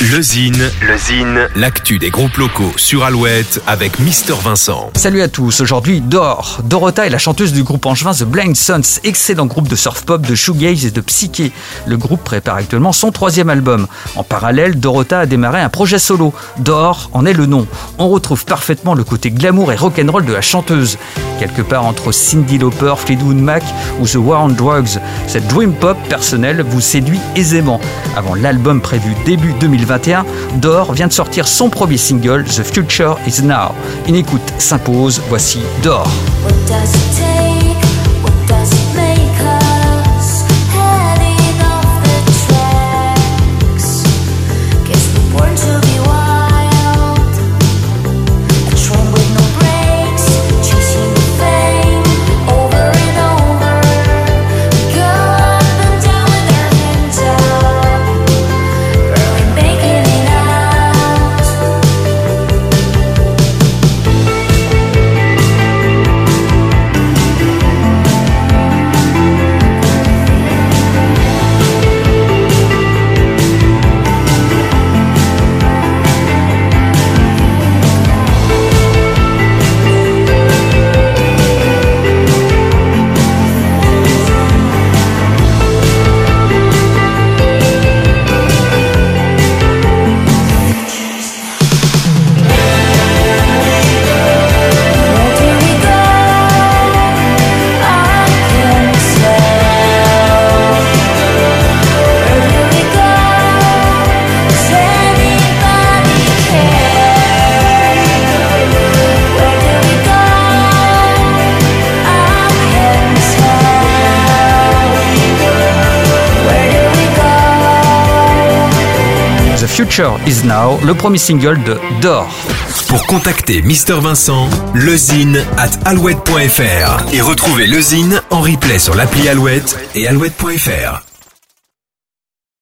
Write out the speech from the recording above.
Le Zine, l'actu des groupes locaux sur Alouette avec Mister Vincent. Salut à tous, aujourd'hui Dor. Dorota est la chanteuse du groupe angevin The Blind Sons, excellent groupe de surf pop, de shoegaze et de psyché. Le groupe prépare actuellement son troisième album. En parallèle, Dorota a démarré un projet solo. Dor en est le nom. On retrouve parfaitement le côté glamour et rock'n'roll de la chanteuse. Quelque part entre Cindy Lauper, Fleetwood Mac ou The War on Drugs, cette dream pop personnelle vous séduit aisément. Avant l'album prévu début 2020, 2021, Dor vient de sortir son premier single, The Future Is Now. Une écoute s'impose, voici Dor. Future Is Now, le premier single de Dor. Pour contacter Mister Vincent, lezine at alouette.fr et retrouver lezine en replay sur l'appli Alouette et alouette.fr.